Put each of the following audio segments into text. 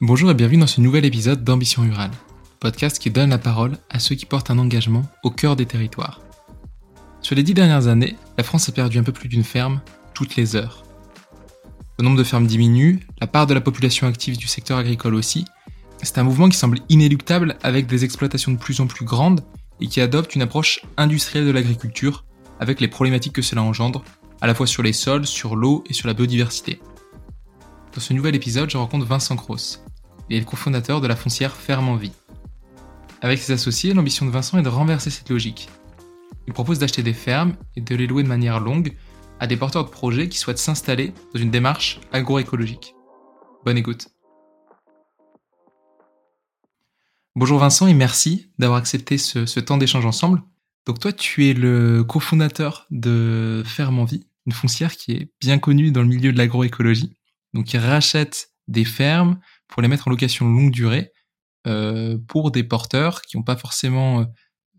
Bonjour et bienvenue dans ce nouvel épisode d'Ambition Rurale, podcast qui donne la parole à ceux qui portent un engagement au cœur des territoires. Sur les dix dernières années, la France a perdu un peu plus d'une ferme toutes les heures. Le nombre de fermes diminue, la part de la population active du secteur agricole aussi. C'est un mouvement qui semble inéluctable avec des exploitations de plus en plus grandes et qui adopte une approche industrielle de l'agriculture avec les problématiques que cela engendre, à la fois sur les sols, sur l'eau et sur la biodiversité. Dans ce nouvel épisode, je rencontre Vincent Cross. Il est le cofondateur de la foncière Ferme en Vie. Avec ses associés, l'ambition de Vincent est de renverser cette logique. Il propose d'acheter des fermes et de les louer de manière longue à des porteurs de projets qui souhaitent s'installer dans une démarche agroécologique. Bonne écoute. Bonjour Vincent et merci d'avoir accepté ce, temps d'échange ensemble. Donc toi, tu es le cofondateur de Ferme en Vie, une foncière qui est bien connue dans le milieu de l'agroécologie. Donc ils rachètent des fermes pour les mettre en location longue durée euh, pour des porteurs qui n'ont pas forcément euh,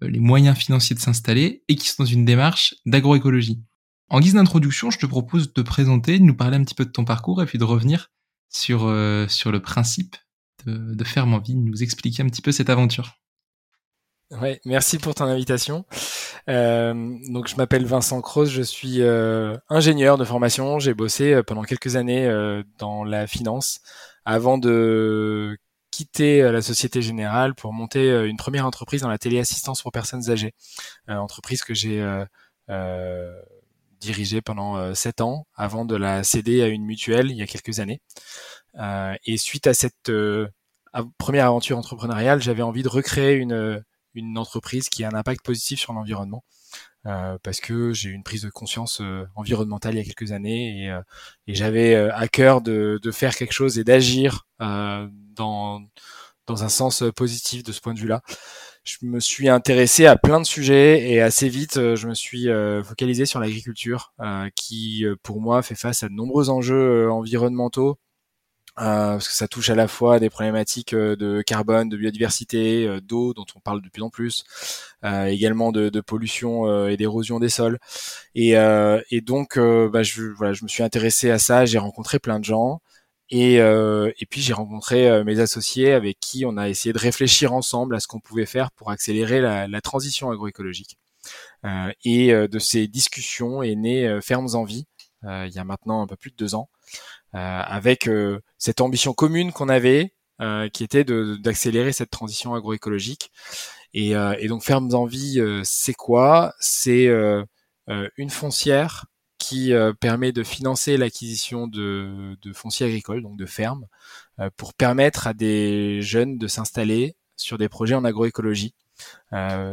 les moyens financiers de s'installer et qui sont dans une démarche d'agroécologie. En guise d'introduction, je te propose de te présenter, de nous parler un petit peu de ton parcours et puis de revenir sur, euh, sur le principe de, de Ferme en Vie, nous expliquer un petit peu cette aventure. Ouais, merci pour ton invitation. Euh, donc je m'appelle Vincent Cross, je suis ingénieur de formation. J'ai bossé pendant quelques années dans la finance avant de quitter euh, la Société Générale pour monter une première entreprise dans la téléassistance pour personnes âgées, entreprise que j'ai dirigée pendant sept ans avant de la céder à une mutuelle il y a quelques années. et suite à cette première aventure entrepreneuriale, j'avais envie de recréer une une entreprise qui a un impact positif sur l'environnement. Euh, parce que j'ai eu une prise de conscience euh, environnementale il y a quelques années et, euh, et j'avais euh, à cœur de, de, faire quelque chose et d'agir dans, dans un sens positif de ce point de vue-là. Je me suis intéressé à plein de sujets et assez vite, je me suis focalisé sur l'agriculture, qui pour moi fait face à de nombreux enjeux environnementaux euh, parce que ça touche à la fois des problématiques euh, de carbone, de biodiversité, euh, d'eau dont on parle de plus en plus, également de, de pollution et d'érosion des sols. Et, et donc, bah, je, voilà, je me suis intéressé à ça, j'ai rencontré plein de gens. Et, et puis j'ai rencontré mes associés avec qui on a essayé de réfléchir ensemble à ce qu'on pouvait faire pour accélérer la, la transition agroécologique. et de ces discussions est né Fermes en Vie il y a maintenant un peu plus de deux ans, euh, avec euh, cette ambition commune qu'on avait, euh, qui était d'accélérer cette transition agroécologique. Et, et donc Fermes en Vie, c'est quoi? C'est une foncière qui permet de financer l'acquisition de, de fonciers agricoles, donc de fermes, pour permettre à des jeunes de s'installer sur des projets en agroécologie.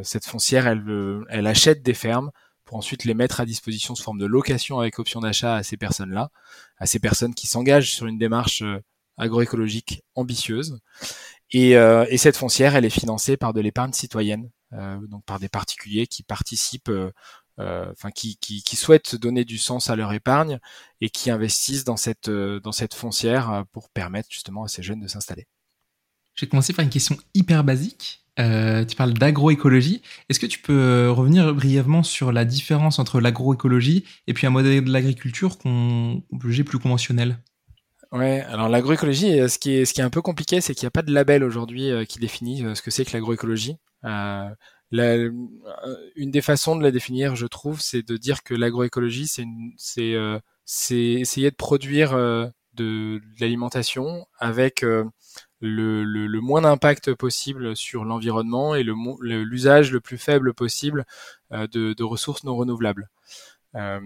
cette foncière, elle, elle achète des fermes pour ensuite les mettre à disposition sous forme de location avec option d'achat à ces personnes-là, à ces personnes qui s'engagent sur une démarche euh, agroécologique ambitieuse. Et, euh, et, cette foncière, elle est financée par de l'épargne citoyenne, euh, donc par des particuliers qui participent, euh, euh enfin qui, qui, qui, souhaitent donner du sens à leur épargne et qui investissent dans cette dans cette foncière pour permettre justement à ces jeunes de s'installer. Je vais commencer par une question hyper basique. Euh, tu parles d'agroécologie. Est-ce que tu peux euh, revenir brièvement sur la différence entre l'agroécologie et puis un modèle de l'agriculture qu'on plus conventionnel? Ouais, alors l'agroécologie, euh, ce qui est ce qui est un peu compliqué, c'est qu'il n'y a pas de label aujourd'hui qui définit ce que c'est que l'agroécologie. Euh, une des façons de la définir, je trouve, c'est de dire que l'agroécologie, c'est c'est c'est essayer de produire de, de l'alimentation avec le, le, le moins d'impact possible sur l'environnement et l'usage le, plus faible possible euh, de, de, ressources non renouvelables. Euh,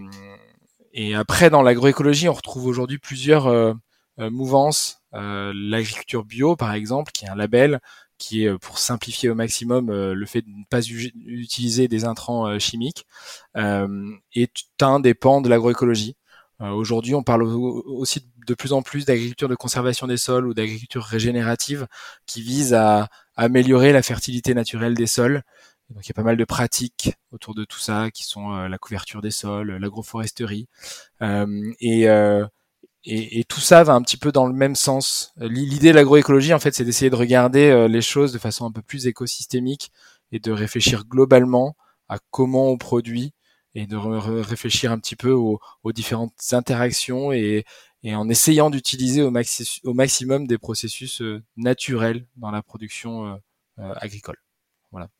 et après, dans l'agroécologie, on retrouve aujourd'hui plusieurs euh, mouvances. L'agriculture bio, par exemple, qui est un label qui est, pour simplifier au maximum le fait de ne pas utiliser des intrants chimiques, est un des pans de l'agroécologie. Aujourd'hui, on parle aussi de plus en plus d'agriculture de conservation des sols ou d'agriculture régénérative qui vise à, améliorer la fertilité naturelle des sols. donc il y a pas mal de pratiques autour de tout ça qui sont euh, la couverture des sols, l'agroforesterie. Euh, et, euh, et, tout ça va un petit peu dans le même sens. L'idée de l'agroécologie, en fait, c'est d'essayer de regarder euh, les choses de façon un peu plus écosystémique et de réfléchir globalement à comment on produit et de réfléchir un petit peu aux, différentes interactions et, en essayant d'utiliser au, maximum des processus naturels dans la production agricole. Voilà.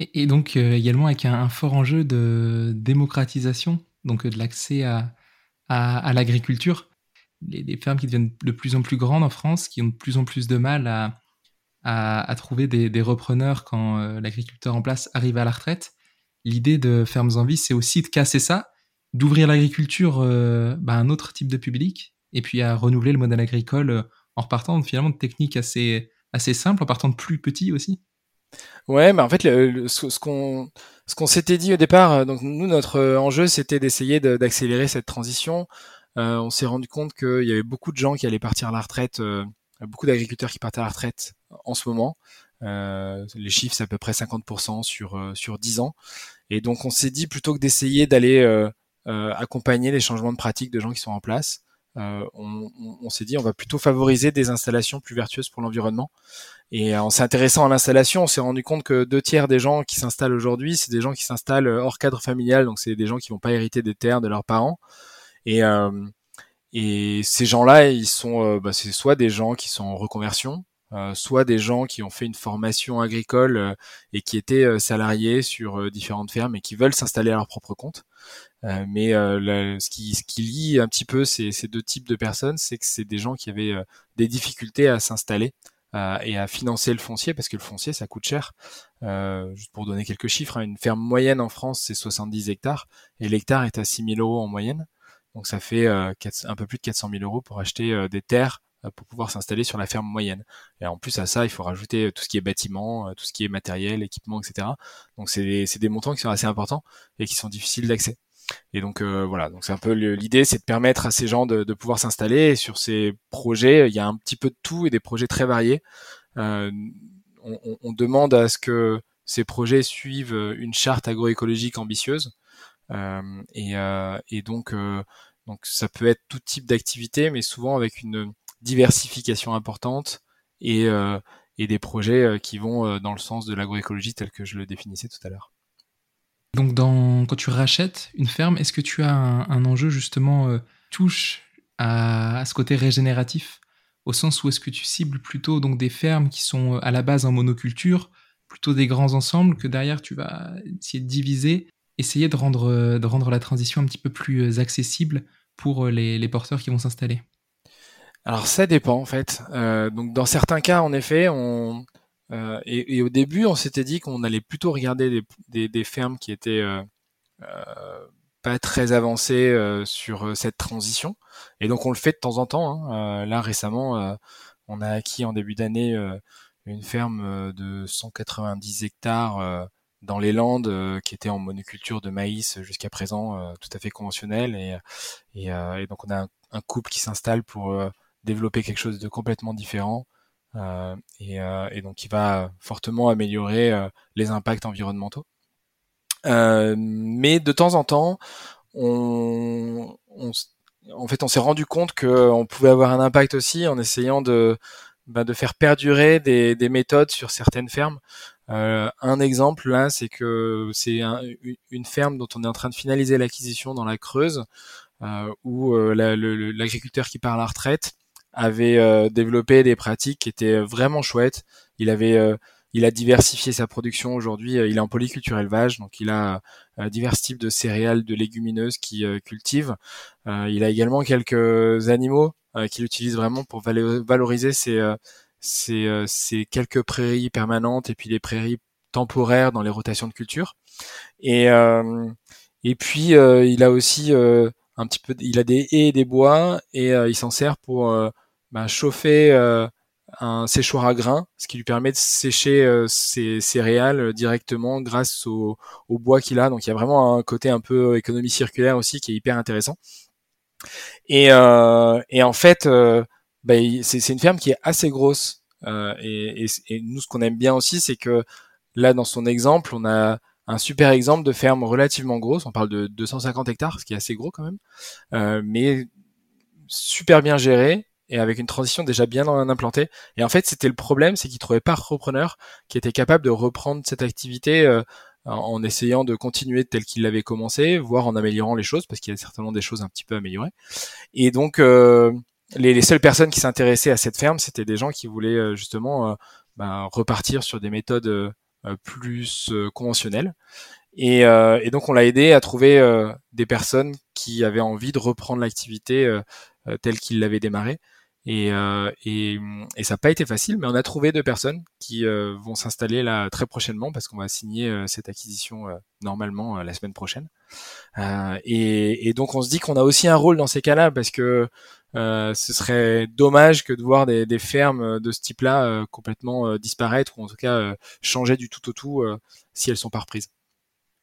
Et, donc également avec un, fort enjeu de démocratisation, donc de l'accès à, l'agriculture. Les, fermes qui deviennent de plus en plus grandes en France, qui ont de plus en plus de mal à, trouver des, repreneurs quand euh, l'agriculteur en place arrive à la retraite. L'idée de Fermes en Vie, c'est aussi de casser ça, d'ouvrir l'agriculture euh, bah, à un autre type de public, et puis à renouveler le modèle agricole euh, en repartant finalement de techniques assez, assez simples, en partant de plus petits aussi. Ouais, mais en fait, ce qu'on ce qu'on s'était dit au départ, donc nous notre enjeu c'était d'essayer d'accélérer cette transition. on s'est rendu compte qu'il y avait beaucoup de gens qui allaient partir à la retraite, beaucoup d'agriculteurs qui partaient à la retraite en ce moment. Euh, les chiffres, c'est à peu près 50% sur, euh, sur 10 ans. Et donc, on s'est dit, plutôt que d'essayer d'aller euh, accompagner les changements de pratiques de gens qui sont en place, on, on, s'est dit, on va plutôt favoriser des installations plus vertueuses pour l'environnement. Et en s'intéressant à l'installation, on s'est rendu compte que deux tiers des gens qui s'installent aujourd'hui, c'est des gens qui s'installent hors cadre familial, donc c'est des gens qui vont pas hériter des terres de leurs parents. Et, et ces gens-là, ils sont, bah, c'est soit des gens qui sont en reconversion, euh, soit des gens qui ont fait une formation agricole euh, et qui étaient euh, salariés sur différentes fermes et qui veulent s'installer à leur propre compte. mais ce, qui, lie un petit peu ces, ces deux types de personnes, c'est que c'est des gens qui avaient des difficultés à s'installer et à financer le foncier parce que le foncier ça coûte cher. Euh, juste pour donner quelques chiffres, hein, une ferme moyenne en France c'est 70 hectares et l'hectare est à 6 000 euros en moyenne. Donc ça fait euh, un peu plus de 400 000 euros pour acheter des terres euh, pour pouvoir s'installer sur la ferme moyenne. Et en plus à ça, il faut rajouter euh, tout ce qui est bâtiment, euh, tout ce qui est matériel, équipement, etc. Donc c'est des, des, montants qui sont assez importants et qui sont difficiles d'accès. Et donc voilà, donc c'est un peu l'idée, c'est de permettre à ces gens de, de pouvoir s'installer. sur ces projets, il y a un petit peu de tout et des projets très variés. Euh, on, on, demande à ce que ces projets suivent une charte agroécologique ambitieuse. Euh, et, et, donc, donc ça peut être tout type d'activité, mais souvent avec une diversification importante et, euh, des projets euh, qui vont euh, dans le sens de l'agroécologie tel que je le définissais tout à l'heure. Donc quand tu rachètes une ferme, est-ce que tu as un, enjeu justement touche à, ce côté régénératif au sens où est-ce que tu cibles plutôt donc des fermes qui sont à la base en monoculture, plutôt des grands ensembles que derrière tu vas essayer de diviser, essayer de rendre, la transition un petit peu plus accessible pour les porteurs qui vont s'installer? Alors ça dépend en fait. Euh, donc dans certains cas, en effet, on euh, et, au début, on s'était dit qu'on allait plutôt regarder des, fermes qui étaient euh, pas très avancées sur cette transition. Et donc on le fait de temps en temps. Hein. là récemment, on a acquis en début d'année une ferme de 190 hectares dans les Landes qui était en monoculture de maïs jusqu'à présent tout à fait conventionnel et, et, donc on a un, un couple qui s'installe pour développer quelque chose de complètement différent euh, et, euh, et, donc qui va fortement améliorer euh, les impacts environnementaux. mais de temps en temps, on, on en fait, on s'est rendu compte qu'on pouvait avoir un impact aussi en essayant de, bah, de faire perdurer des, des, méthodes sur certaines fermes. Euh, un exemple là, c'est que c'est un, une ferme dont on est en train de finaliser l'acquisition dans la Creuse, euh, où l'agriculteur qui part à la retraite avait euh, développé des pratiques qui étaient vraiment chouettes. Il avait euh, il a diversifié sa production aujourd'hui. Euh, il est en polyculture élevage, donc il a divers types de céréales, de légumineuses qu'il cultive. il a également quelques animaux qu'il utilise vraiment pour valoriser ses, ses, quelques prairies permanentes et puis les prairies temporaires dans les rotations de culture. Et, et puis il a aussi un petit peu, il a des haies et des bois et il s'en sert pour bah, chauffer euh, un séchoir à grains, ce qui lui permet de sécher euh, ses céréales euh, directement grâce au, bois qu'il a. Donc il y a vraiment un côté un peu économie circulaire aussi qui est hyper intéressant. Et, et en fait, bah, c'est une ferme qui est assez grosse. Et, et, nous, ce qu'on aime bien aussi, c'est que là, dans son exemple, on a un super exemple de ferme relativement grosse. On parle de 250 hectares, ce qui est assez gros quand même, mais super bien géré et avec une transition déjà bien implantée. Et en fait, c'était le problème, c'est qu'ils trouvaient pas repreneur qui était capable de reprendre cette activité euh, en essayant de continuer tel qu'il l'avait commencé, voire en améliorant les choses, parce qu'il y a certainement des choses un petit peu améliorées. Et donc, les, les, seules personnes qui s'intéressaient à cette ferme, c'était des gens qui voulaient justement ben, repartir sur des méthodes plus conventionnelles. Et, et, donc, on l'a aidé à trouver des personnes qui avaient envie de reprendre l'activité telle qu'il l'avait démarrée. Et, euh, et, et, ça n'a pas été facile, mais on a trouvé deux personnes qui euh, vont s'installer là très prochainement parce qu'on va signer euh, cette acquisition euh, normalement la semaine prochaine. Et, et, donc on se dit qu'on a aussi un rôle dans ces cas-là parce que ce serait dommage que de voir des, des fermes de ce type-là complètement disparaître ou en tout cas changer du tout au tout si elles sont pas reprises.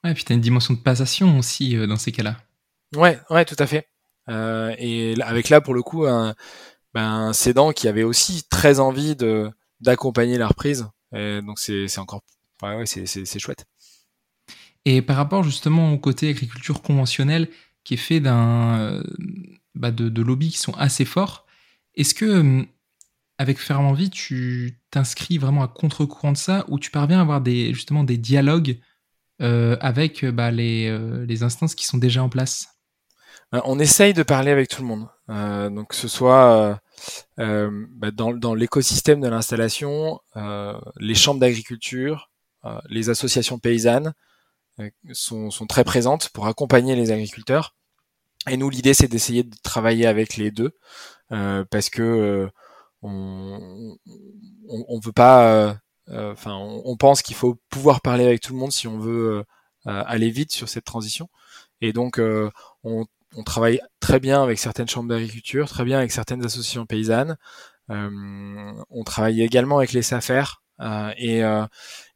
Ouais, et puis tu as une dimension de passation aussi dans ces cas-là. Ouais, ouais, tout à fait. et avec là pour le coup un ben, un cédant qui avait aussi très envie de d'accompagner la reprise. Donc c'est encore ouais, ouais c'est chouette. Et par rapport justement au côté agriculture conventionnelle qui est fait d'un euh, bah de, de, lobbies qui sont assez forts, est-ce que euh, avec Ferme Envie, tu t'inscris vraiment à contre-courant de ça ou tu parviens à avoir des, justement des dialogues euh, avec bah, les, les instances qui sont déjà en place? On essaye de parler avec tout le monde. Euh, donc que ce soit euh, euh, bah, dans, l'écosystème de l'installation, les chambres d'agriculture, les associations paysannes sont, très présentes pour accompagner les agriculteurs. Et nous, l'idée, c'est d'essayer de travailler avec les deux, parce que on, on, on, veut pas, enfin, on, on, pense qu'il faut pouvoir parler avec tout le monde si on veut aller vite sur cette transition. Et donc, on on travaille très bien avec certaines chambres d'agriculture, très bien avec certaines associations paysannes. Euh, on travaille également avec les SAFER euh, et, euh,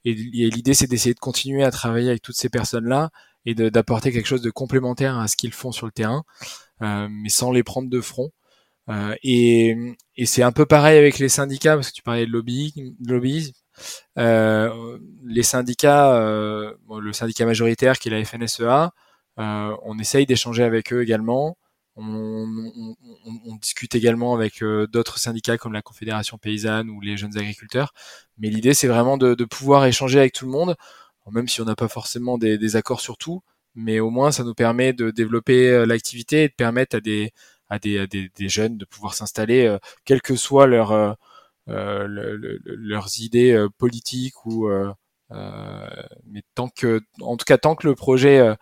et, l'idée c'est d'essayer de continuer à travailler avec toutes ces personnes-là et d'apporter quelque chose de complémentaire à ce qu'ils font sur le terrain, mais sans les prendre de front. et, c'est un peu pareil avec les syndicats parce que tu parlais de lobby, lobby. les syndicats, le syndicat majoritaire qui est la FNSEA, on essaye d'échanger avec eux également. On, discute également avec euh, d'autres syndicats comme la Confédération paysanne ou les jeunes agriculteurs. Mais l'idée, c'est vraiment de, pouvoir échanger avec tout le monde, même si on n'a pas forcément des, accords sur tout. Mais au moins, ça nous permet de développer euh, l'activité et de permettre à des, à des, des, jeunes de pouvoir s'installer, quelles que soient leurs idées politiques ou mais tant que en tout cas tant que le projet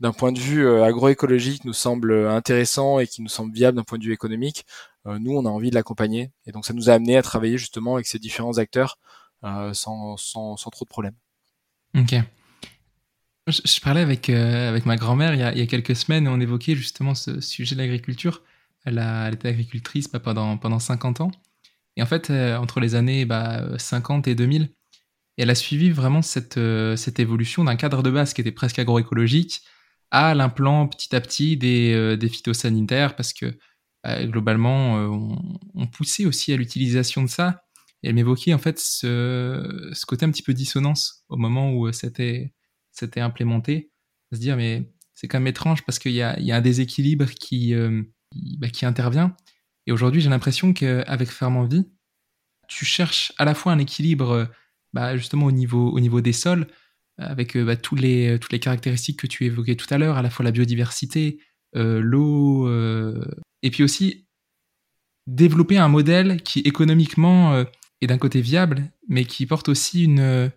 d'un point de vue euh, agroécologique nous semble intéressant et qui nous semble viable d'un point de vue économique, euh, nous on a envie de l'accompagner et donc ça nous a amené à travailler justement avec ces différents acteurs euh, sans, sans, trop de problèmes. Ok. Je, parlais avec, avec ma grand-mère il, y a quelques semaines et on évoquait justement ce sujet de l'agriculture. Elle, était agricultrice bah, pendant, pendant 50 ans. Et en fait, entre les années bah, 50 et 2000, elle a suivi vraiment cette, cette évolution d'un cadre de base qui était presque agroécologique, à l'implant petit à petit des, euh, des phytosanitaires parce que bah, globalement, euh, on, poussait aussi à l'utilisation de ça. Et elle m'évoquait en fait ce, ce, côté un petit peu dissonance au moment où euh, c'était c'était implémenté, se dire mais c'est quand même étrange parce qu'il y a, y a un déséquilibre qui, bah, qui intervient. Et aujourd'hui, j'ai l'impression qu'avec Ferme en Vie, tu cherches à la fois un équilibre bah, justement au niveau, au niveau des sols, avec euh, bah, tous les, euh, toutes les caractéristiques que tu évoquais tout à l'heure, à la fois la biodiversité, euh, l'eau, et puis aussi développer un modèle qui économiquement est d'un côté viable, mais qui porte aussi une,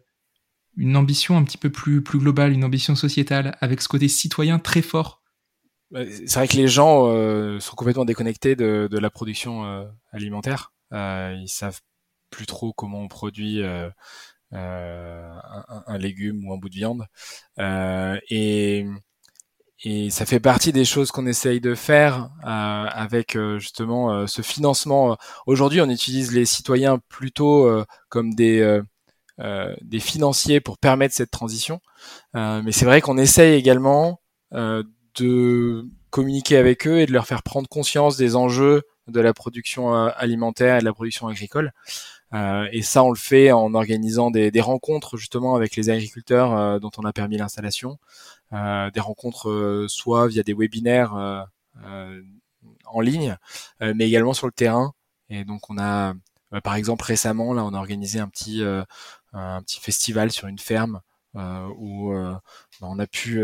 une ambition un petit peu plus, plus globale, une ambition sociétale, avec ce côté citoyen très fort. C'est vrai que les gens sont complètement déconnectés de, de la production alimentaire. ils savent plus trop comment on produit euh, un, un, légume ou un bout de viande. Euh, et, et ça fait partie des choses qu'on essaye de faire euh, avec justement ce financement. Aujourd'hui, on utilise les citoyens plutôt comme des des financiers pour permettre cette transition. mais c'est vrai qu'on essaye également de communiquer avec eux et de leur faire prendre conscience des enjeux de la production alimentaire et de la production agricole. Euh, et ça, on le fait en organisant des, des rencontres justement avec les agriculteurs euh, dont on a permis l'installation, euh, des rencontres soit via des webinaires en ligne, mais également sur le terrain. Et donc, on a, par exemple, récemment, là, on a organisé un petit un petit festival sur une ferme où bah, on a pu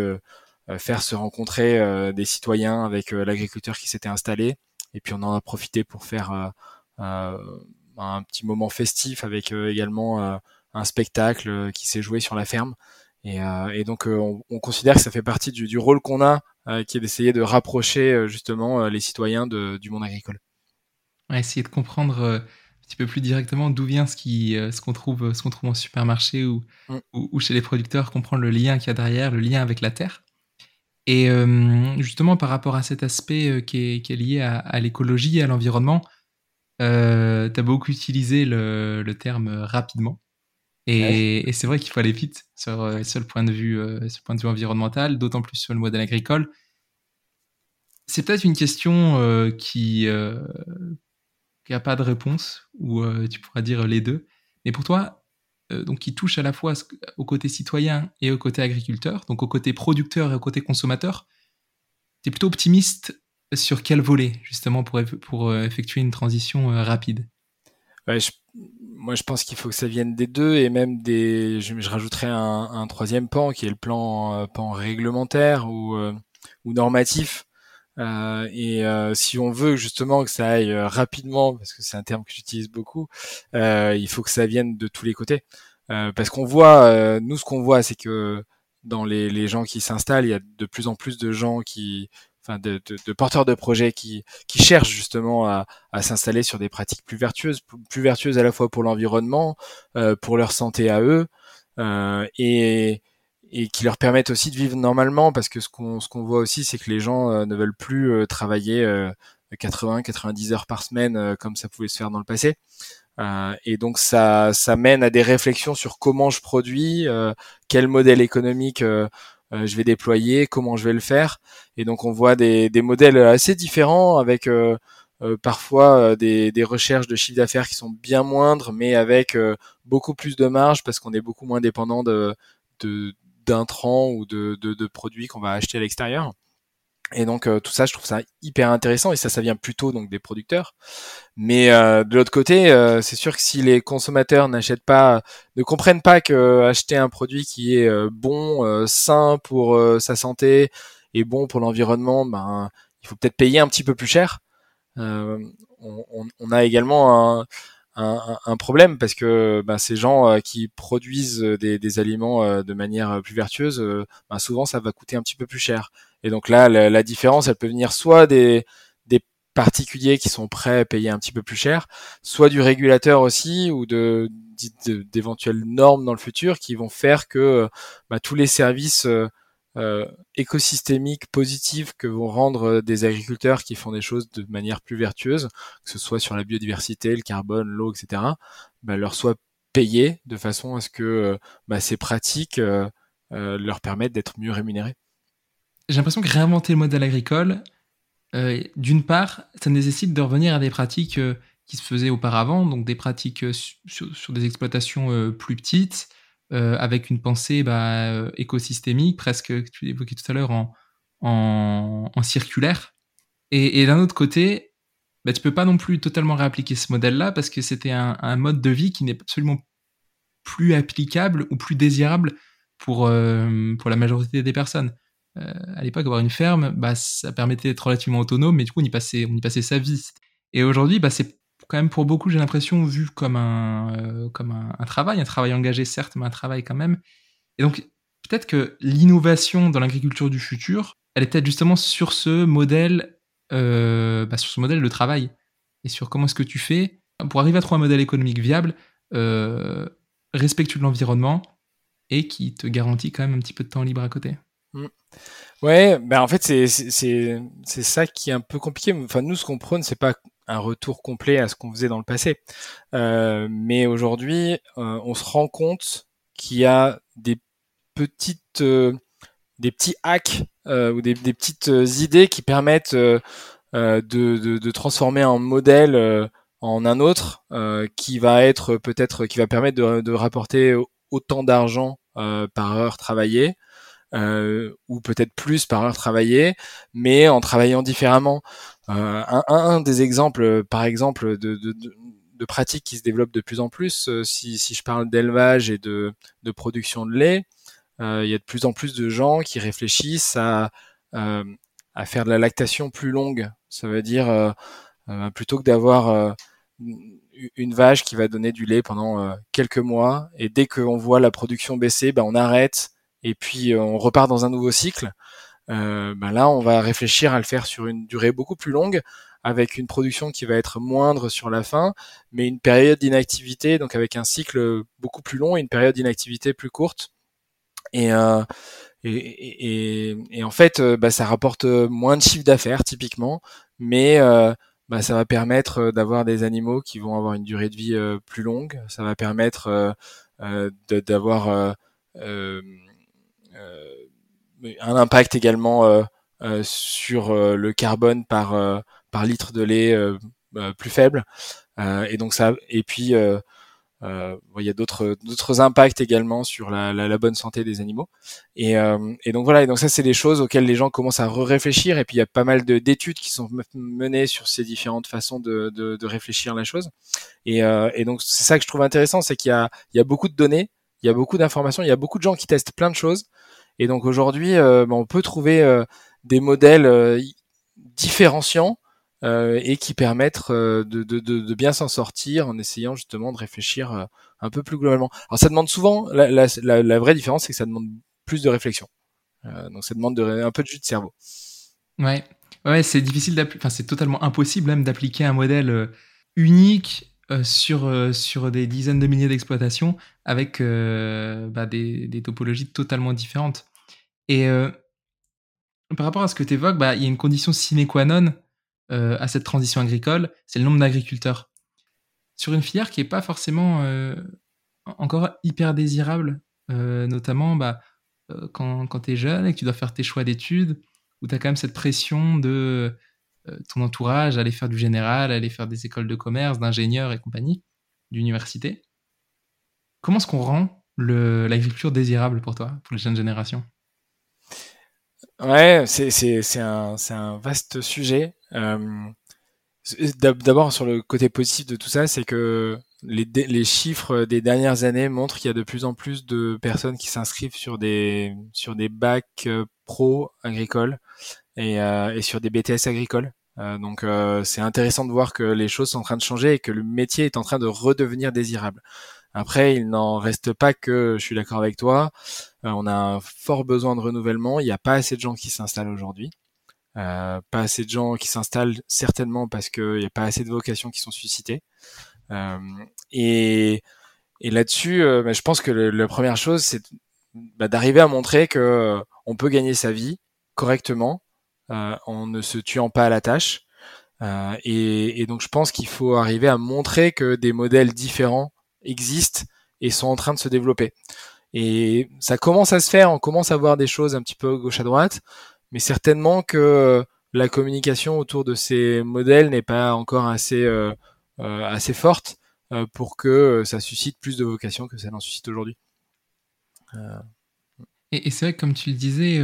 faire se rencontrer des citoyens avec l'agriculteur qui s'était installé, et puis on en a profité pour faire un petit moment festif avec également un spectacle qui s'est joué sur la ferme. Et, et donc on, on, considère que ça fait partie du, du rôle qu'on a, qui est d'essayer de rapprocher justement les citoyens de, du monde agricole. essayer de comprendre petit peu plus directement d'où vient ce qui euh, ce qu'on trouve ce qu'on trouve en supermarché ou, mm. ou, chez les producteurs comprendre le lien qu'il y a derrière le lien avec la terre et euh, justement par rapport à cet aspect euh, qui, est, qui, est, lié à, l'écologie et à l'environnement euh, tu as beaucoup utilisé le, le terme rapidement. Et, et c'est vrai qu'il faut aller vite sur, sur, le point de vue sur le point de vue environnemental d'autant plus sur le modèle agricole. C'est peut-être une question qui il n'y a pas de réponse, ou euh, tu pourras dire les deux. Mais pour toi, euh, donc qui touche à la fois au côté citoyen et au côté agriculteur, donc au côté producteur et au côté consommateur, tu es plutôt optimiste sur quel volet, justement, pour, pour euh, effectuer une transition rapide? Moi, je pense qu'il faut que ça vienne des deux, et même des. Je, je rajouterais un, troisième pan, qui est le plan, pan réglementaire ou, ou normatif. Euh, et euh, si on veut justement que ça aille euh, rapidement, parce que c'est un terme que j'utilise beaucoup, il faut que ça vienne de tous les côtés. parce qu'on voit, nous ce qu'on voit, c'est que dans les, les gens qui s'installent, il y a de plus en plus de gens qui, de, de, de, porteurs de projets qui, qui cherchent justement à, à s'installer sur des pratiques plus vertueuses, plus vertueuses à la fois pour l'environnement, euh, pour leur santé à eux, euh, et, et qui leur permettent aussi de vivre normalement parce que ce qu'on ce qu'on voit aussi c'est que les gens euh, ne veulent plus euh, travailler 80 euh, 90 heures par semaine comme ça pouvait se faire dans le passé. Et donc ça ça mène à des réflexions sur comment je produis quel modèle économique je vais déployer comment je vais le faire et donc on voit des des modèles assez différents avec parfois des, des recherches de chiffre d'affaires qui sont bien moindres mais avec beaucoup plus de marge parce qu'on est beaucoup moins dépendant de, de, d'intrants ou de, de, produits qu'on va acheter à l'extérieur. Et donc euh, tout ça, je trouve ça hyper intéressant et ça, ça vient plutôt donc des producteurs. Mais euh, de l'autre côté, euh, c'est sûr que si les consommateurs n'achètent pas, ne comprennent pas que acheter un produit qui est bon, sain pour sa santé et bon pour l'environnement, ben il faut peut-être payer un petit peu plus cher. On, on, on, a également un, un, problème parce que ben, ces gens euh, qui produisent des, aliments euh, de manière plus vertueuse, ben, souvent ça va coûter un petit peu plus cher. Et donc là, la, différence, elle peut venir soit des, des particuliers qui sont prêts à payer un petit peu plus cher, soit du régulateur aussi ou de d'éventuelles normes dans le futur qui vont faire que ben, tous les services euh, écosystémiques positives que vont rendre euh, des agriculteurs qui font des choses de manière plus vertueuse, que ce soit sur la biodiversité, le carbone, l'eau, etc., bah, leur soient payés de façon à ce que euh, bah, ces pratiques leur permettent d'être mieux rémunérés. J'ai l'impression que réinventer le modèle agricole, d'une part, ça nécessite de revenir à des pratiques qui se faisaient auparavant, donc des pratiques sur des exploitations plus petites, euh, avec une pensée bah, euh, écosystémique, presque, que tu évoquais tout à l'heure, en, circulaire. Et, d'un autre côté, bah, tu peux pas non plus totalement réappliquer ce modèle-là parce que c'était un, un, mode de vie qui n'est absolument plus applicable ou plus désirable pour, euh, pour la majorité des personnes. Euh, à l'époque, avoir une ferme, bah, ça permettait d'être relativement autonome, mais du coup, on y passait, on y passait sa vie. Et aujourd'hui, bah, c'est quand même pour beaucoup, j'ai l'impression, vu comme un, euh, comme un, travail, un travail engagé certes, mais un travail quand même. Et donc, peut-être que l'innovation dans l'agriculture du futur, elle est peut-être justement sur ce modèle, euh, bah, sur ce modèle de travail et sur comment est-ce que tu fais pour arriver à trouver un modèle économique viable, respectueux de l'environnement et qui te garantit quand même un petit peu de temps libre à côté. Mmh. Ouais, ben en fait c'est c'est ça qui est un peu compliqué. Enfin nous ce qu'on prône c'est pas un retour complet à ce qu'on faisait dans le passé. Euh, mais aujourd'hui, euh, on se rend compte qu'il y a des petites, euh, des petits hacks ou des, petites idées qui permettent de, de, transformer un modèle en un autre qui va être peut-être qui va permettre de, de rapporter autant d'argent par heure travaillée euh, ou peut-être plus par heure travaillée, mais en travaillant différemment. Euh, un, un, des exemples, par exemple, de, de, de, pratiques qui se développent de plus en plus, euh, si, si je parle d'élevage et de, de production de lait, il y a de plus en plus de gens qui réfléchissent à, à faire de la lactation plus longue. Ça veut dire plutôt que d'avoir une vache qui va donner du lait pendant quelques mois et dès qu'on voit la production baisser, ben on arrête et puis on repart dans un nouveau cycle. Euh, ben là, on va réfléchir à le faire sur une durée beaucoup plus longue, avec une production qui va être moindre sur la fin, mais une période d'inactivité, donc avec un cycle beaucoup plus long et une période d'inactivité plus courte. Et, euh, et, et, en fait, euh, bah, ça rapporte moins de chiffre d'affaires typiquement, mais euh, bah, ça va permettre d'avoir des animaux qui vont avoir une durée de vie plus longue. Ça va permettre d'avoir un impact également euh, euh, sur euh, le carbone par par litre de lait plus faible. et donc ça, et puis il y a d'autres d'autres impacts également sur la, la, bonne santé des animaux. Et, et donc voilà, et donc ça c'est des choses auxquelles les gens commencent à réfléchir. Et puis il y a pas mal d'études qui sont menées sur ces différentes façons de, de, de réfléchir la chose. Et, et donc c'est ça que je trouve intéressant, c'est qu'il y a, il y a beaucoup de données, il y a beaucoup d'informations, il y a beaucoup de gens qui testent plein de choses. Et donc aujourd'hui, euh, bah, on peut trouver euh, des modèles euh, différenciants et qui permettent de, bien s'en sortir en essayant justement de réfléchir un peu plus globalement. Alors ça demande souvent, la, vraie différence, c'est que ça demande plus de réflexion. donc ça demande de, un peu de jus de cerveau. Ouais, ouais, c'est difficile d'appliquer, enfin c'est totalement impossible même d'appliquer un modèle unique sur, sur des dizaines de milliers d'exploitations avec bah, des, topologies totalement différentes. Et euh, par rapport à ce que tu évoques, bah, il y a une condition sine qua non euh, à cette transition agricole, c'est le nombre d'agriculteurs. Sur une filière qui n'est pas forcément euh, encore hyper désirable, notamment bah, quand, tu es jeune et que tu dois faire tes choix d'études, où tu as quand même cette pression de ton entourage, aller faire du général, aller faire des écoles de commerce, d'ingénieurs et compagnie, d'université. Comment est-ce qu'on rend l'agriculture désirable pour toi, pour les jeunes générations? Ouais, c'est c'est c'est un c'est un vaste sujet. Euh, D'abord sur le côté positif de tout ça, c'est que les les chiffres des dernières années montrent qu'il y a de plus en plus de personnes qui s'inscrivent sur des sur des bacs euh, pro agricoles et euh, et sur des BTS agricoles. Donc c'est intéressant de voir que les choses sont en train de changer et que le métier est en train de redevenir désirable. Après, il n'en reste pas que, je suis d'accord avec toi, euh, on a un fort besoin de renouvellement. Il n'y a pas assez de gens qui s'installent aujourd'hui. Euh, pas assez de gens qui s'installent certainement parce qu'il n'y a pas assez de vocations qui sont suscitées. Euh, et, et là-dessus, euh, bah, je pense que la première chose, c'est bah, d'arriver à montrer que euh, on peut gagner sa vie correctement en ne se tuant pas à la tâche. Et, et, donc, je pense qu'il faut arriver à montrer que des modèles différents existent et sont en train de se développer. Et ça commence à se faire, on commence à voir des choses un petit peu gauche à droite, mais certainement que la communication autour de ces modèles n'est pas encore assez euh, euh assez forte euh, pour que ça suscite plus de vocation que ça n'en suscite aujourd'hui. Et, et c'est vrai que comme tu le disais,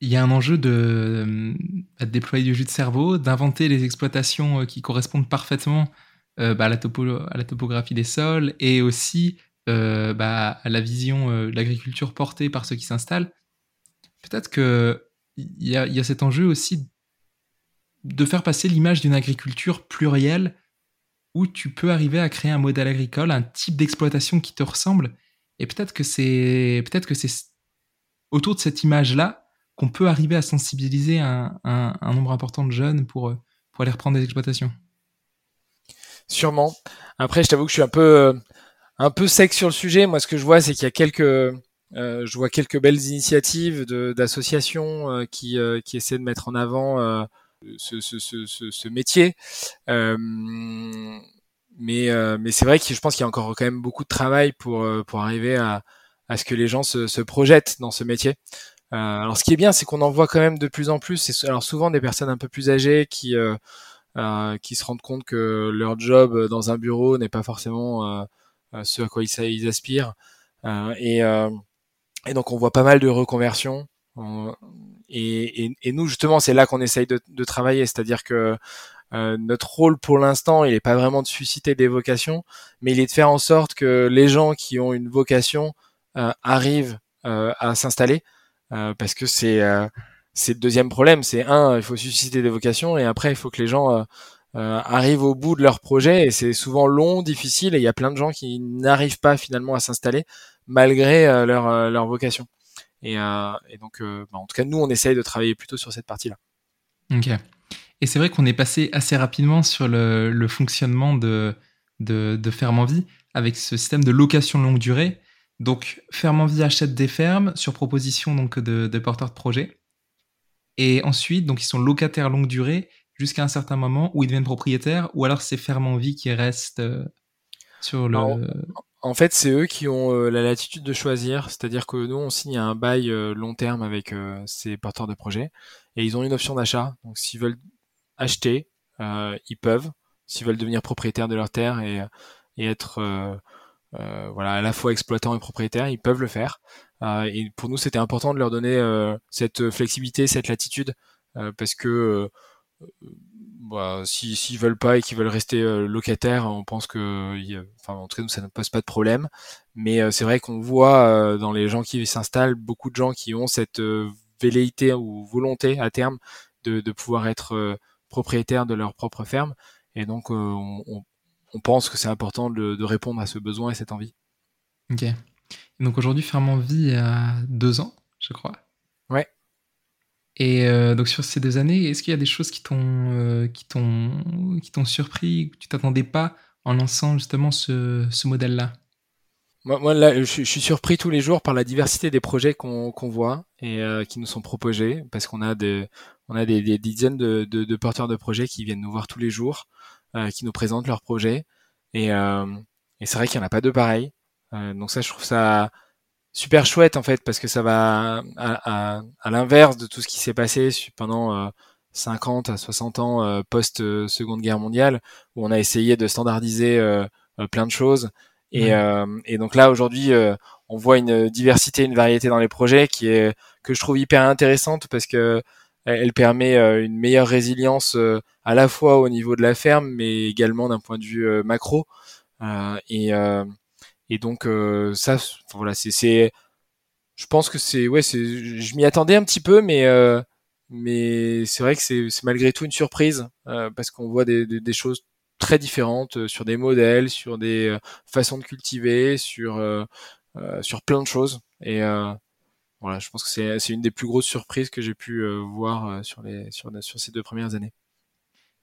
il y a un enjeu de, de, déployer du jus de cerveau, d'inventer les exploitations qui correspondent parfaitement euh, bah, à, la topographie des sols et aussi euh, bah, à la vision euh, de l'agriculture portée par ceux qui s'installent. Peut-être qu'il y a, y a cet enjeu aussi de faire passer l'image d'une agriculture plurielle où tu peux arriver à créer un modèle agricole, un type d'exploitation qui te ressemble. Et peut-être que c'est autour de cette image-là qu'on peut arriver à sensibiliser un, nombre important de jeunes pour, pour aller reprendre des exploitations. Sûrement. Après, je t'avoue que je suis un peu euh, un peu sec sur le sujet. Moi, ce que je vois, c'est qu'il y a quelques euh, je vois quelques belles initiatives d'associations euh, qui qui essaient de mettre en avant ce, ce, ce, ce, métier. mais mais c'est vrai que je pense qu'il y a encore quand même beaucoup de travail pour pour arriver à à ce que les gens se, se projettent dans ce métier. alors, ce qui est bien, c'est qu'on en voit quand même de plus en plus. Alors souvent des personnes un peu plus âgées qui euh, qui se rendent compte que leur job dans un bureau n'est pas forcément euh, euh, ce à quoi ils, aspirent. et, et donc on voit pas mal de reconversions. Et, et, et, nous justement, c'est là qu'on essaye de, de travailler, c'est-à-dire que euh, notre rôle pour l'instant, il n'est pas vraiment de susciter des vocations, mais il est de faire en sorte que les gens qui ont une vocation arrivent à s'installer parce que c'est c'est le deuxième problème. C'est un, il faut susciter des vocations et après il faut que les gens arrivent au bout de leur projet et c'est souvent long, difficile et il y a plein de gens qui n'arrivent pas finalement à s'installer malgré leur, leur vocation. Et, et donc, bah, en tout cas, nous, on essaye de travailler plutôt sur cette partie-là. Ok. Et c'est vrai qu'on est passé assez rapidement sur le, le fonctionnement de, de, de Ferme en Vie avec ce système de location longue durée. Donc, Ferme en Vie achète des fermes sur proposition donc de, de porteurs de projets. Et ensuite, donc, ils sont locataires longue durée jusqu'à un certain moment où ils deviennent propriétaires, ou alors c'est Ferme en Vie qui reste euh, sur le. en fait, c'est eux qui ont euh, la latitude de choisir, c'est-à-dire que nous, on signe un bail euh, long terme avec ces porteurs de projets, et ils ont une option d'achat. Donc, s'ils veulent acheter, ils peuvent. S'ils veulent devenir propriétaires de leur terre et être voilà à la fois exploitants et propriétaires, ils peuvent le faire. et pour nous, c'était important de leur donner cette flexibilité, cette latitude, parce que bah, s'ils si, veulent pas et qu'ils veulent rester euh, locataires, on pense que, enfin, en tout cas, nous, ça ne pose pas de problème. Mais euh, c'est vrai qu'on voit euh, dans les gens qui s'installent beaucoup de gens qui ont cette velléité ou volonté à terme de, de pouvoir être propriétaires de leur propre ferme. Et donc, on, on, pense que c'est important de, de, répondre à ce besoin et cette envie. Ok. Donc aujourd'hui, Ferme en Vie a deux ans, je crois. Ouais. Et euh, donc sur ces deux années, est-ce qu'il y a des choses qui t'ont euh, qui t'ont qui t'ont surpris, que tu t'attendais pas en lançant justement ce, ce modèle-là? Moi, moi là, je, suis surpris tous les jours par la diversité des projets qu'on voit et euh, qui nous sont proposés, parce qu'on a des on a des, des dizaines de, de, de, porteurs de projets qui viennent nous voir tous les jours, qui nous présentent leurs projets, et, et c'est vrai qu'il y en a pas deux pareils. donc ça, je trouve ça super chouette en fait parce que ça va à, à, à l'inverse de tout ce qui s'est passé pendant 50 euh, à 60 ans euh, post euh, Seconde Guerre mondiale où on a essayé de standardiser plein de choses. Et, et donc là aujourd'hui on voit une diversité, une variété dans les projets qui est que je trouve hyper intéressante parce que elle permet une meilleure résilience à la fois au niveau de la ferme mais également d'un point de vue macro et et donc euh, ça, voilà, c'est, je pense que c'est, ouais, c'est, je m'y attendais un petit peu, mais euh, mais c'est vrai que c'est, malgré tout une surprise euh, parce qu'on voit des, des, choses très différentes sur des modèles, sur des façons de cultiver, sur sur plein de choses. Et voilà, je pense que c'est, c'est une des plus grosses surprises que j'ai pu voir sur les sur, sur ces deux premières années.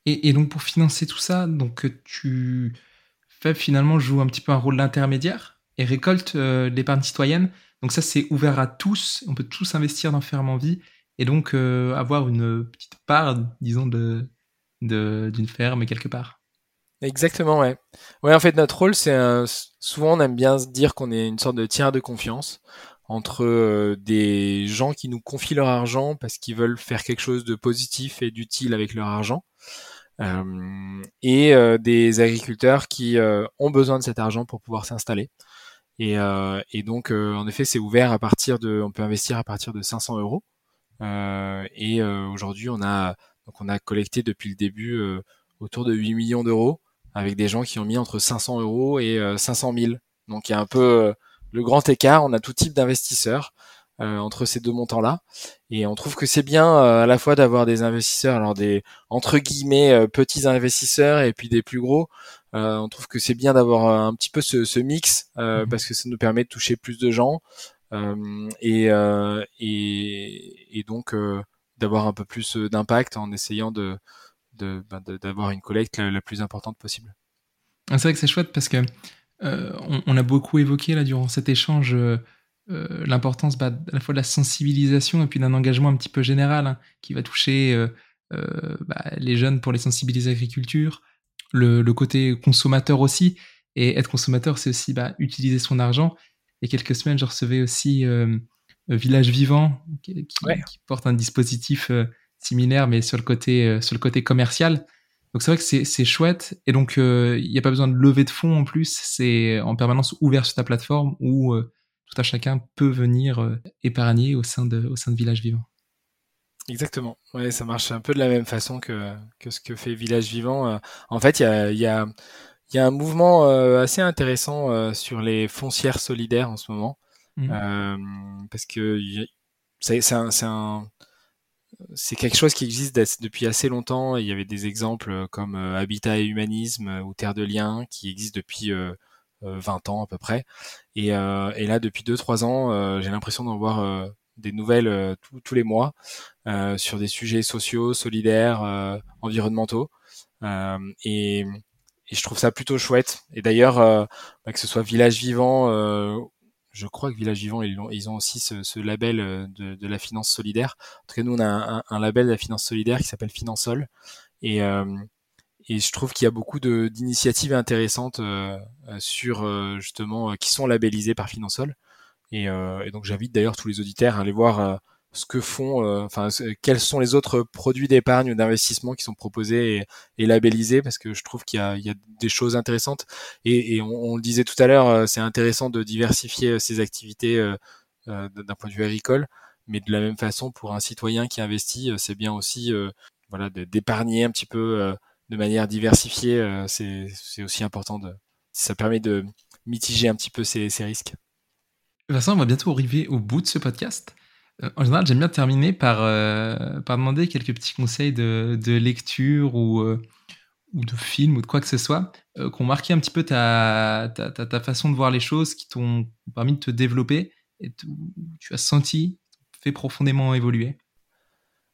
Et, et, donc pour financer tout ça, donc tu FEB finalement joue un petit peu un rôle d'intermédiaire et récolte euh, l'épargne citoyenne. Donc ça, c'est ouvert à tous. On peut tous investir dans Ferme en Vie et donc euh, avoir une petite part, disons, de d'une ferme quelque part. Exactement, ouais. Ouais, en fait, notre rôle, c'est souvent on aime bien se dire qu'on est une sorte de tiers de confiance entre euh, des gens qui nous confient leur argent parce qu'ils veulent faire quelque chose de positif et d'utile avec leur argent, euh, et euh, des agriculteurs qui euh, ont besoin de cet argent pour pouvoir s'installer. Et, et, donc, en effet, c'est ouvert à partir de, on peut investir à partir de 500 euros. et aujourd'hui, on a, donc on a collecté depuis le début autour de 8 millions d'euros avec des gens qui ont mis entre 500 euros et 500 000. Donc il y a un peu le grand écart. On a tout type d'investisseurs. Euh, entre ces deux montants-là. Et on trouve que c'est bien euh, à la fois d'avoir des investisseurs, alors des entre guillemets euh, petits investisseurs et puis des plus gros. on trouve que c'est bien d'avoir un petit peu ce, ce mix mmh parce que ça nous permet de toucher plus de gens et, et, et donc d'avoir un peu plus d'impact en essayant de bah, d'avoir une collecte la, plus importante possible. Ah, c'est vrai que c'est chouette parce que on, on, a beaucoup évoqué là durant cet échange euh, l'importance bah, à la fois de la sensibilisation et puis d'un engagement un petit peu général hein, qui va toucher euh, euh, bah, les jeunes pour les sensibiliser à l'agriculture, le, le, côté consommateur aussi. Et être consommateur, c'est aussi bah, utiliser son argent. Et quelques semaines, je recevais aussi Village Vivant, qui, qui, porte un dispositif similaire, mais sur le côté, sur le côté commercial. Donc c'est vrai que c'est chouette. Et donc, il n'y a pas besoin de lever de fonds en plus. C'est en permanence ouvert sur ta plateforme où tout à chacun peut venir euh, épargner au sein de, au sein de Village Vivant. Exactement. Ouais, ça marche un peu de la même façon que, que ce que fait Village Vivant. Euh. En fait, il y a, y, a, y a un mouvement euh, assez intéressant sur les foncières solidaires en ce moment. mmh. parce que c'est un, un c'est quelque chose qui existe depuis assez longtemps. Il y avait des exemples comme Habitat et Humanisme ou Terre de Liens qui existent depuis 20 ans à peu près. Et, là, depuis 2-3 ans, j'ai l'impression d'en voir des nouvelles tous les mois sur des sujets sociaux, solidaires, environnementaux. Et, et, je trouve ça plutôt chouette. Et d'ailleurs, bah, que ce soit Village Vivant je crois que Village Vivant, ils ont, ils ont aussi ce, label euh, de, la finance solidaire. En tout cas, nous, on a un, label de la finance solidaire qui s'appelle Finansol. Et, euh, et je trouve qu'il y a beaucoup d'initiatives intéressantes euh, sur justement qui sont labellisées par Finansol. Et, et donc, j'invite d'ailleurs tous les auditeurs à aller voir ce que font, euh, enfin, quels sont les autres produits d'épargne ou d'investissement qui sont proposés et, labellisés, parce que je trouve qu'il y, y a, des choses intéressantes. Et, et on, on, le disait tout à l'heure, euh, c'est intéressant de diversifier ses activités euh, d'un point de vue agricole, mais de la même façon, pour un citoyen qui investit, c'est bien aussi, voilà, d'épargner un petit peu de manière diversifiée. c'est aussi important de, ça permet de mitiger un petit peu ces, ces risques. Vincent, on va bientôt arriver au bout de ce podcast. Euh, en général, j'aime bien terminer par, euh, demander quelques petits conseils de, lecture ou, euh, de film ou de quoi que ce soit qui ont marqué un petit peu ta, ta, façon de voir les choses, qui t'ont permis de te développer et tu as senti, fait profondément évoluer.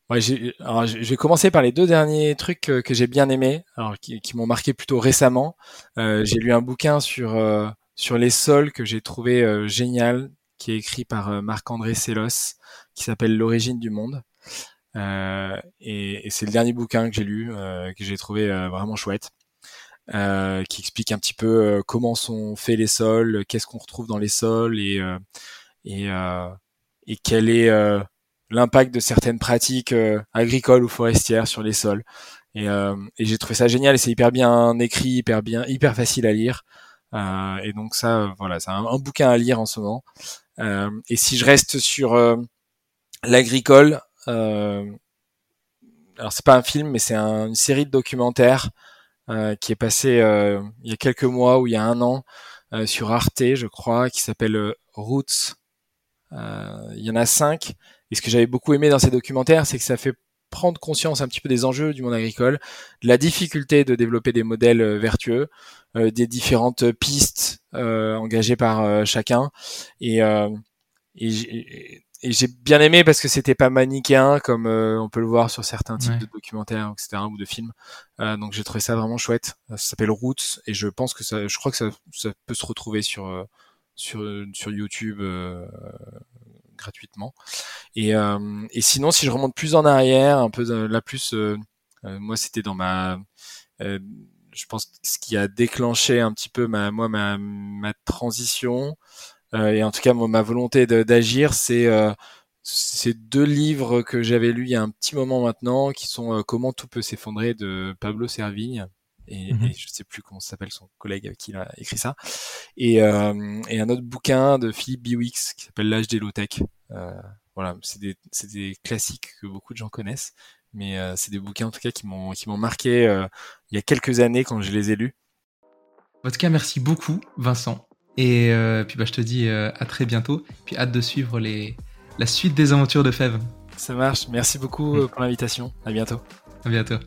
Ouais, je vais commencer par les deux derniers trucs que, j'ai bien aimés, qui, m'ont marqué plutôt récemment. j'ai lu un bouquin sur les sols que j'ai trouvé génial, qui est écrit par euh, Marc-André Sellos, qui s'appelle L'origine du monde. Euh, et, et c'est le dernier bouquin que j'ai lu, euh, que j'ai trouvé vraiment chouette. Euh, qui explique un petit peu comment sont faits les sols, qu'est-ce qu'on retrouve dans les sols et et, et quel est l'impact de certaines pratiques agricoles ou forestières sur les sols. Et, et j'ai trouvé ça génial et c'est hyper bien écrit, hyper bien, hyper facile à lire. et donc ça, voilà, c'est un, un, bouquin à lire en ce moment. Euh, et si je reste sur euh, l'agricole, euh, alors c'est pas un film, mais c'est une série de documentaires qui est passée il y a quelques mois ou il y a un an sur Arte, je crois, qui s'appelle Roots. il y en a cinq. Et ce que j'avais beaucoup aimé dans ces documentaires, c'est que ça fait prendre conscience un petit peu des enjeux du monde agricole, de la difficulté de développer des modèles vertueux, euh, des différentes pistes euh, engagées par euh, chacun. Et, et j'ai bien aimé parce que c'était pas manichéen comme on peut le voir sur certains types de documentaires etc ou de films. Euh, donc j'ai trouvé ça vraiment chouette. Ça s'appelle Roots et je pense que ça je crois que ça, ça peut se retrouver sur sur sur YouTube gratuitement. Et et sinon si je remonte plus en arrière un peu là plus moi c'était dans ma je pense ce qui a déclenché un petit peu ma moi ma, transition euh, et en tout cas ma volonté d'agir c'est euh, ces deux livres que j'avais lus il y a un petit moment maintenant qui sont euh, Comment tout peut s'effondrer de Pablo Servigne et, mm et, je sais plus comment s'appelle son collègue qui a écrit ça et, euh, et un autre bouquin de Philippe Biwix qui s'appelle L'âge des low-tech euh, voilà c'est des, des classiques que beaucoup de gens connaissent mais euh, c'est des bouquins en tout cas qui m'ont marqué il y a quelques années quand je les ai lus. En tout cas, merci beaucoup, Vincent. Et puis bah, je te dis à très bientôt. Puis hâte de suivre les la suite des aventures de Fève. Ça marche. Merci beaucoup pour l'invitation. À bientôt. À bientôt.